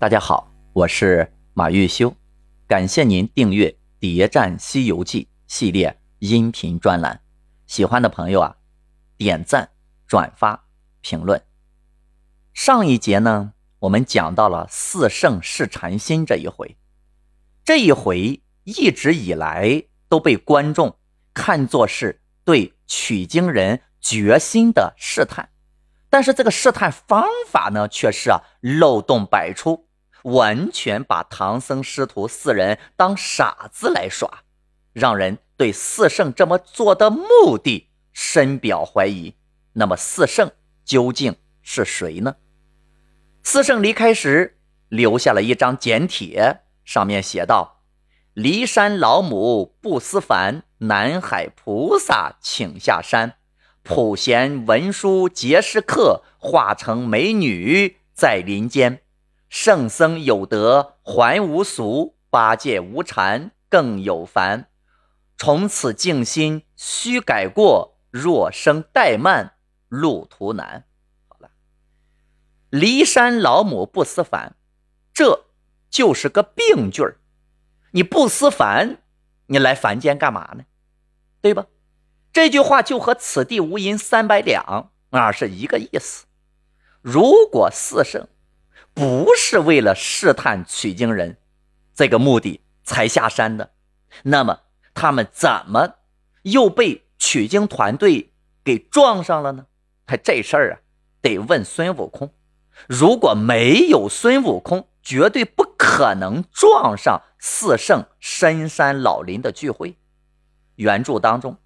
大家好，我是马玉修，感谢您订阅《谍战西游记》系列音频专栏。喜欢的朋友啊，点赞、转发、评论。上一节呢，我们讲到了四圣试禅心这一回，这一回一直以来都被观众看作是对取经人决心的试探，但是这个试探方法呢，却是啊漏洞百出。完全把唐僧师徒四人当傻子来耍，让人对四圣这么做的目的深表怀疑。那么四圣究竟是谁呢？四圣离开时留下了一张简帖，上面写道：“骊山老母不思凡，南海菩萨请下山，普贤文殊结识客，化成美女在林间。”圣僧有德还无俗，八戒无禅更有凡。从此静心须改过，若生怠慢路途难。好了，骊山老母不思凡，这就是个病句儿。你不思凡，你来凡间干嘛呢？对吧？这句话就和“此地无银三百两”啊是一个意思。如果四圣。不是为了试探取经人这个目的才下山的，那么他们怎么又被取经团队给撞上了呢？他这事儿啊，得问孙悟空。如果没有孙悟空，绝对不可能撞上四圣深山老林的聚会。原著当中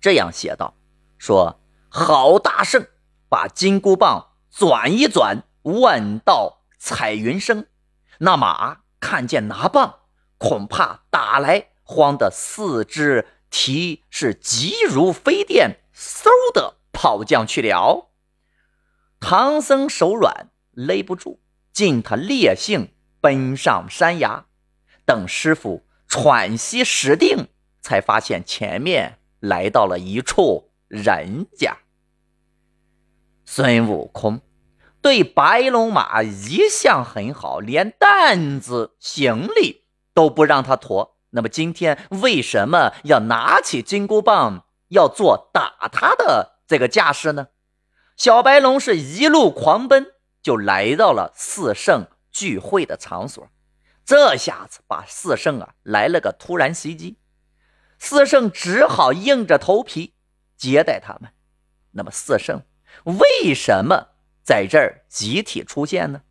这样写道：“说好大圣，把金箍棒转一转。”万道彩云生，那马看见拿棒，恐怕打来，慌得四肢蹄是急如飞电，嗖的跑将去了。唐僧手软勒不住，尽他烈性奔上山崖。等师傅喘息使定，才发现前面来到了一处人家。孙悟空。对白龙马一向很好，连担子行李都不让他驮。那么今天为什么要拿起金箍棒，要做打他的这个架势呢？小白龙是一路狂奔，就来到了四圣聚会的场所。这下子把四圣啊来了个突然袭击，四圣只好硬着头皮接待他们。那么四圣为什么？在这儿集体出现呢？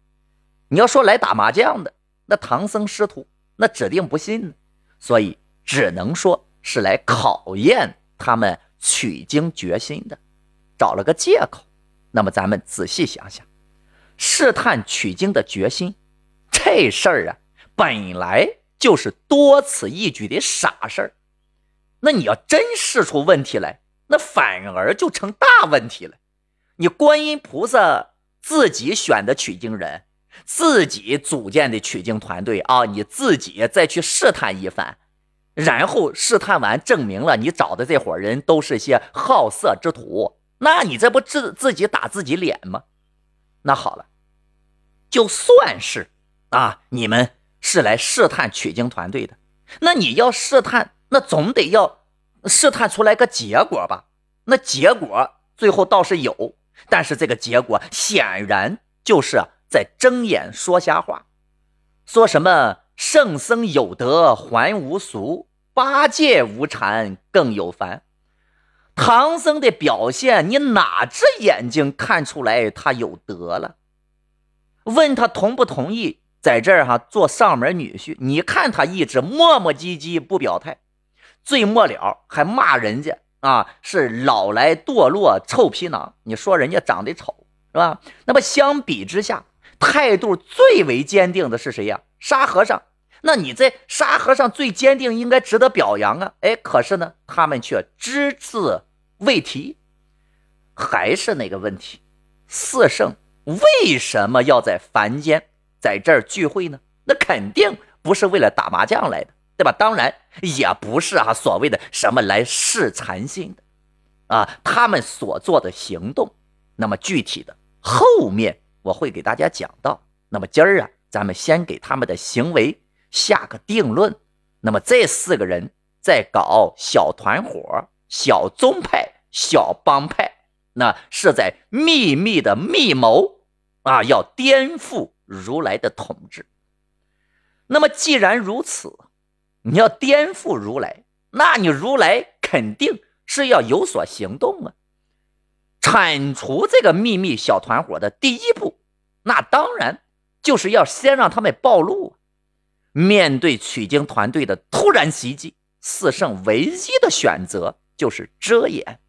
你要说来打麻将的，那唐僧师徒那指定不信呢，所以只能说是来考验他们取经决心的，找了个借口。那么咱们仔细想想，试探取经的决心，这事儿啊，本来就是多此一举的傻事儿。那你要真试出问题来，那反而就成大问题了。你观音菩萨自己选的取经人，自己组建的取经团队啊，你自己再去试探一番，然后试探完证明了你找的这伙人都是些好色之徒，那你这不自自己打自己脸吗？那好了，就算是啊，你们是来试探取经团队的，那你要试探，那总得要试探出来个结果吧？那结果最后倒是有。但是这个结果显然就是在睁眼说瞎话，说什么圣僧有德还无俗，八戒无禅更有凡。唐僧的表现，你哪只眼睛看出来他有德了？问他同不同意在这儿哈做上门女婿？你看他一直磨磨唧唧不表态，最末了还骂人家。啊，是老来堕落臭皮囊！你说人家长得丑是吧？那么相比之下，态度最为坚定的是谁呀？沙和尚。那你在沙和尚最坚定，应该值得表扬啊！哎，可是呢，他们却只字未提。还是那个问题，四圣为什么要在凡间在这儿聚会呢？那肯定不是为了打麻将来的。对吧？当然也不是啊，所谓的什么来试禅心的，啊，他们所做的行动，那么具体的后面我会给大家讲到。那么今儿啊，咱们先给他们的行为下个定论。那么这四个人在搞小团伙、小宗派、小帮派，那是在秘密的密谋啊，要颠覆如来的统治。那么既然如此，你要颠覆如来，那你如来肯定是要有所行动啊。铲除这个秘密小团伙的第一步，那当然就是要先让他们暴露。面对取经团队的突然袭击，四圣唯一的选择就是遮掩，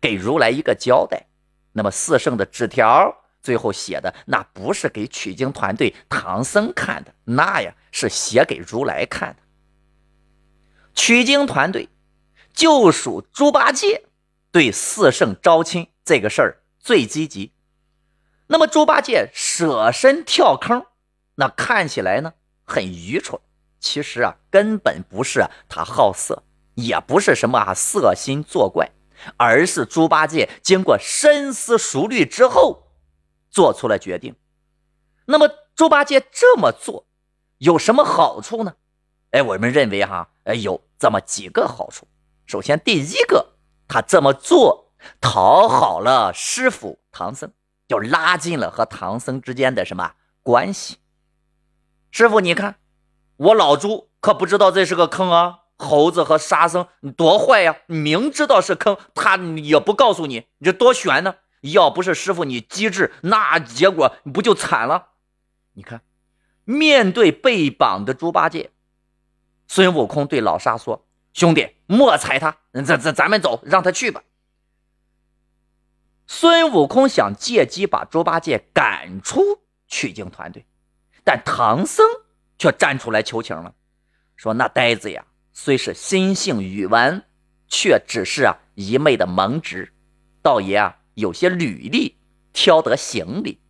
给如来一个交代。那么四圣的纸条最后写的，那不是给取经团队唐僧看的，那呀是写给如来看的。取经团队就属猪八戒对四圣招亲这个事儿最积极。那么猪八戒舍身跳坑，那看起来呢？很愚蠢，其实啊，根本不是他好色，也不是什么啊色心作怪，而是猪八戒经过深思熟虑之后做出了决定。那么猪八戒这么做有什么好处呢？哎，我们认为哈，哎，有这么几个好处。首先，第一个，他这么做讨好了师傅唐僧，就拉近了和唐僧之间的什么关系。师傅，你看，我老猪可不知道这是个坑啊！猴子和沙僧多坏呀，明知道是坑，他也不告诉你，你这多悬呢！要不是师傅你机智，那结果不就惨了？你看，面对被绑的猪八戒，孙悟空对老沙说：“兄弟，莫踩他，咱咱咱们走，让他去吧。”孙悟空想借机把猪八戒赶出取经团队。但唐僧却站出来求情了，说：“那呆子呀，虽是心性愚顽，却只是啊一昧的蒙直。道爷啊有些履历，挑得行李，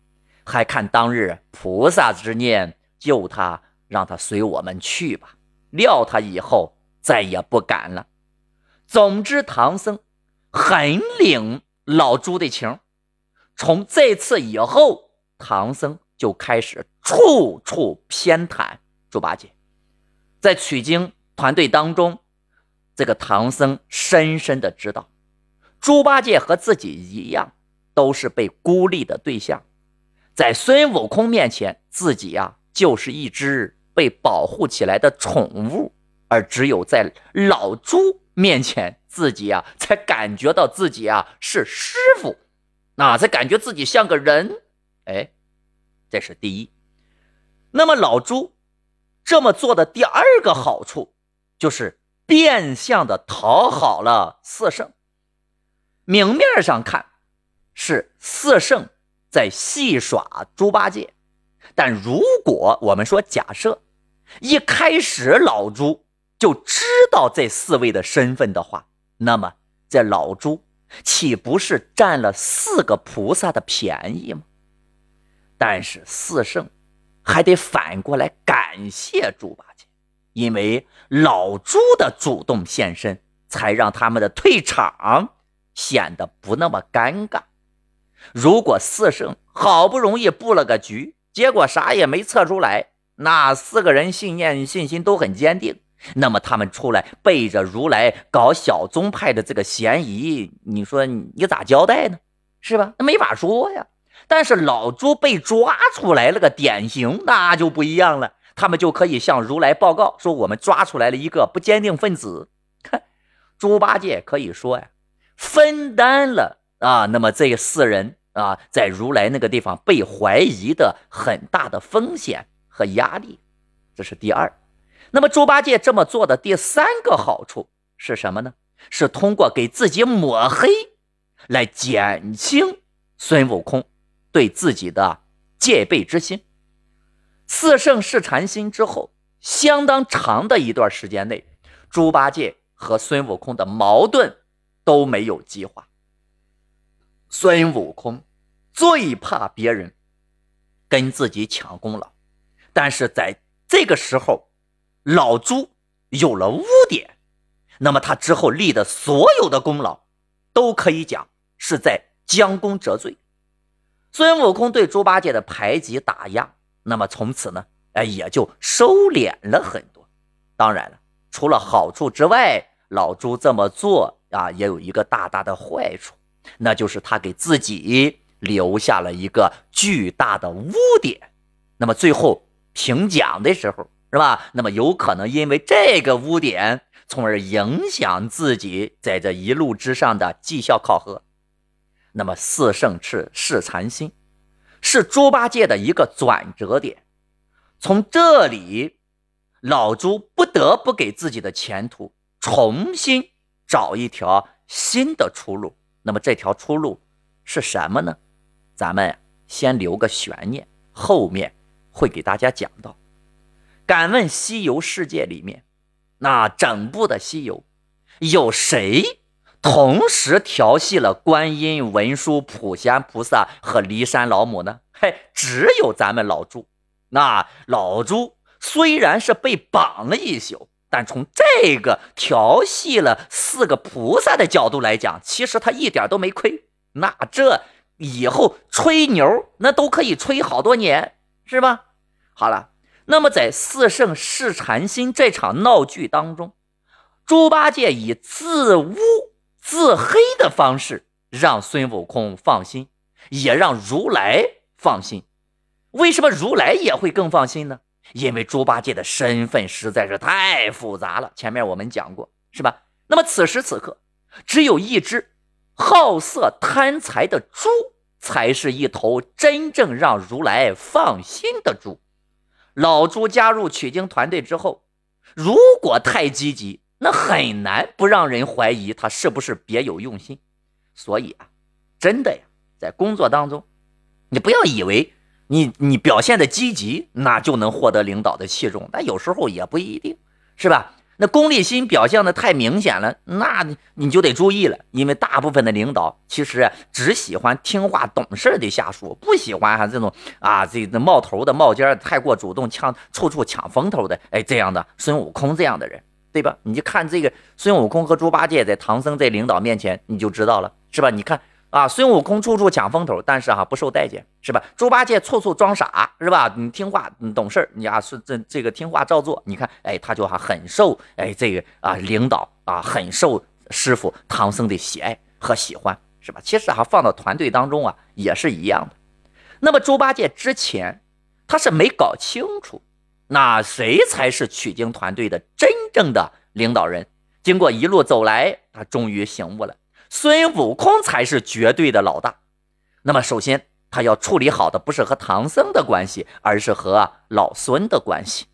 还看当日菩萨之念救他，让他随我们去吧。料他以后再也不敢了。总之，唐僧很领老猪的情。从这次以后，唐僧。”就开始处处偏袒猪八戒，在取经团队当中，这个唐僧深深的知道，猪八戒和自己一样，都是被孤立的对象，在孙悟空面前，自己呀就是一只被保护起来的宠物，而只有在老猪面前，自己啊才感觉到自己啊是师傅，啊，才感觉自己像个人，哎。这是第一，那么老朱这么做的第二个好处，就是变相的讨好了四圣。明面上看是四圣在戏耍猪八戒，但如果我们说假设一开始老朱就知道这四位的身份的话，那么这老朱岂不是占了四个菩萨的便宜吗？但是四圣还得反过来感谢猪八戒，因为老猪的主动现身，才让他们的退场显得不那么尴尬。如果四圣好不容易布了个局，结果啥也没测出来，那四个人信念信心都很坚定，那么他们出来背着如来搞小宗派的这个嫌疑，你说你咋交代呢？是吧？那没法说呀。但是老猪被抓出来了个典型，那就不一样了。他们就可以向如来报告说：“我们抓出来了一个不坚定分子。”看，猪八戒可以说呀，分担了啊，那么这四人啊，在如来那个地方被怀疑的很大的风险和压力，这是第二。那么猪八戒这么做的第三个好处是什么呢？是通过给自己抹黑来减轻孙悟空。对自己的戒备之心，四圣试禅心之后，相当长的一段时间内，猪八戒和孙悟空的矛盾都没有激化。孙悟空最怕别人跟自己抢功劳，但是在这个时候，老朱有了污点，那么他之后立的所有的功劳，都可以讲是在将功折罪。孙悟空对猪八戒的排挤打压，那么从此呢，哎，也就收敛了很多。当然了，除了好处之外，老朱这么做啊，也有一个大大的坏处，那就是他给自己留下了一个巨大的污点。那么最后评奖的时候，是吧？那么有可能因为这个污点，从而影响自己在这一路之上的绩效考核。那么四圣赤是禅心，是猪八戒的一个转折点。从这里，老朱不得不给自己的前途重新找一条新的出路。那么这条出路是什么呢？咱们先留个悬念，后面会给大家讲到。敢问西游世界里面，那整部的西游，有谁？同时调戏了观音、文殊、普贤菩萨和骊山老母呢？嘿，只有咱们老朱。那老朱虽然是被绑了一宿，但从这个调戏了四个菩萨的角度来讲，其实他一点都没亏。那这以后吹牛，那都可以吹好多年，是吧？好了，那么在四圣试禅心这场闹剧当中，猪八戒以自污。自黑的方式让孙悟空放心，也让如来放心。为什么如来也会更放心呢？因为猪八戒的身份实在是太复杂了。前面我们讲过，是吧？那么此时此刻，只有一只好色贪财的猪，才是一头真正让如来放心的猪。老猪加入取经团队之后，如果太积极。那很难不让人怀疑他是不是别有用心，所以啊，真的呀，在工作当中，你不要以为你你表现的积极，那就能获得领导的器重，那有时候也不一定，是吧？那功利心表现的太明显了，那你就得注意了，因为大部分的领导其实只喜欢听话懂事的下属，不喜欢哈这种啊这这冒头的冒尖太过主动抢处处抢风头的，哎这样的孙悟空这样的人。对吧？你就看这个孙悟空和猪八戒在唐僧在领导面前，你就知道了，是吧？你看啊，孙悟空处处抢风头，但是哈不受待见，是吧？猪八戒处处装傻，是吧？你听话，你懂事你啊是这这个听话照做。你看，哎，他就还很受哎这个啊领导啊很受师傅唐僧的喜爱和喜欢，是吧？其实哈放到团队当中啊也是一样的。那么猪八戒之前他是没搞清楚。那谁才是取经团队的真正的领导人？经过一路走来，他终于醒悟了，孙悟空才是绝对的老大。那么，首先他要处理好的不是和唐僧的关系，而是和老孙的关系。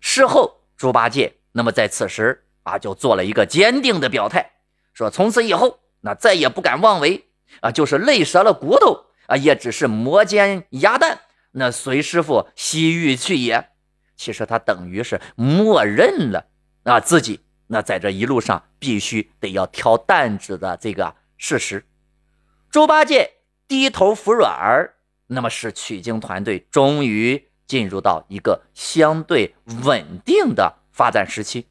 事后，猪八戒那么在此时啊，就做了一个坚定的表态，说从此以后，那再也不敢妄为啊，就是累折了骨头啊，也只是磨尖鸭蛋，那随师傅西域去也。其实他等于是默认了啊自己那在这一路上必须得要挑担子的这个事实。猪八戒低头服软儿，那么使取经团队终于进入到一个相对稳定的发展时期，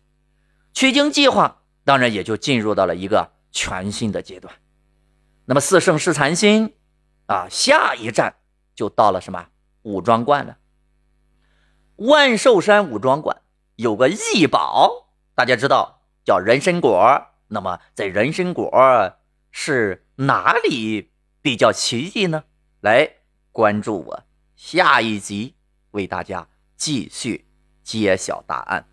取经计划当然也就进入到了一个全新的阶段。那么四圣试禅心啊，下一站就到了什么武装观了。万寿山武装观有个异宝，大家知道叫人参果。那么在人参果是哪里比较奇异呢？来关注我，下一集为大家继续揭晓答案。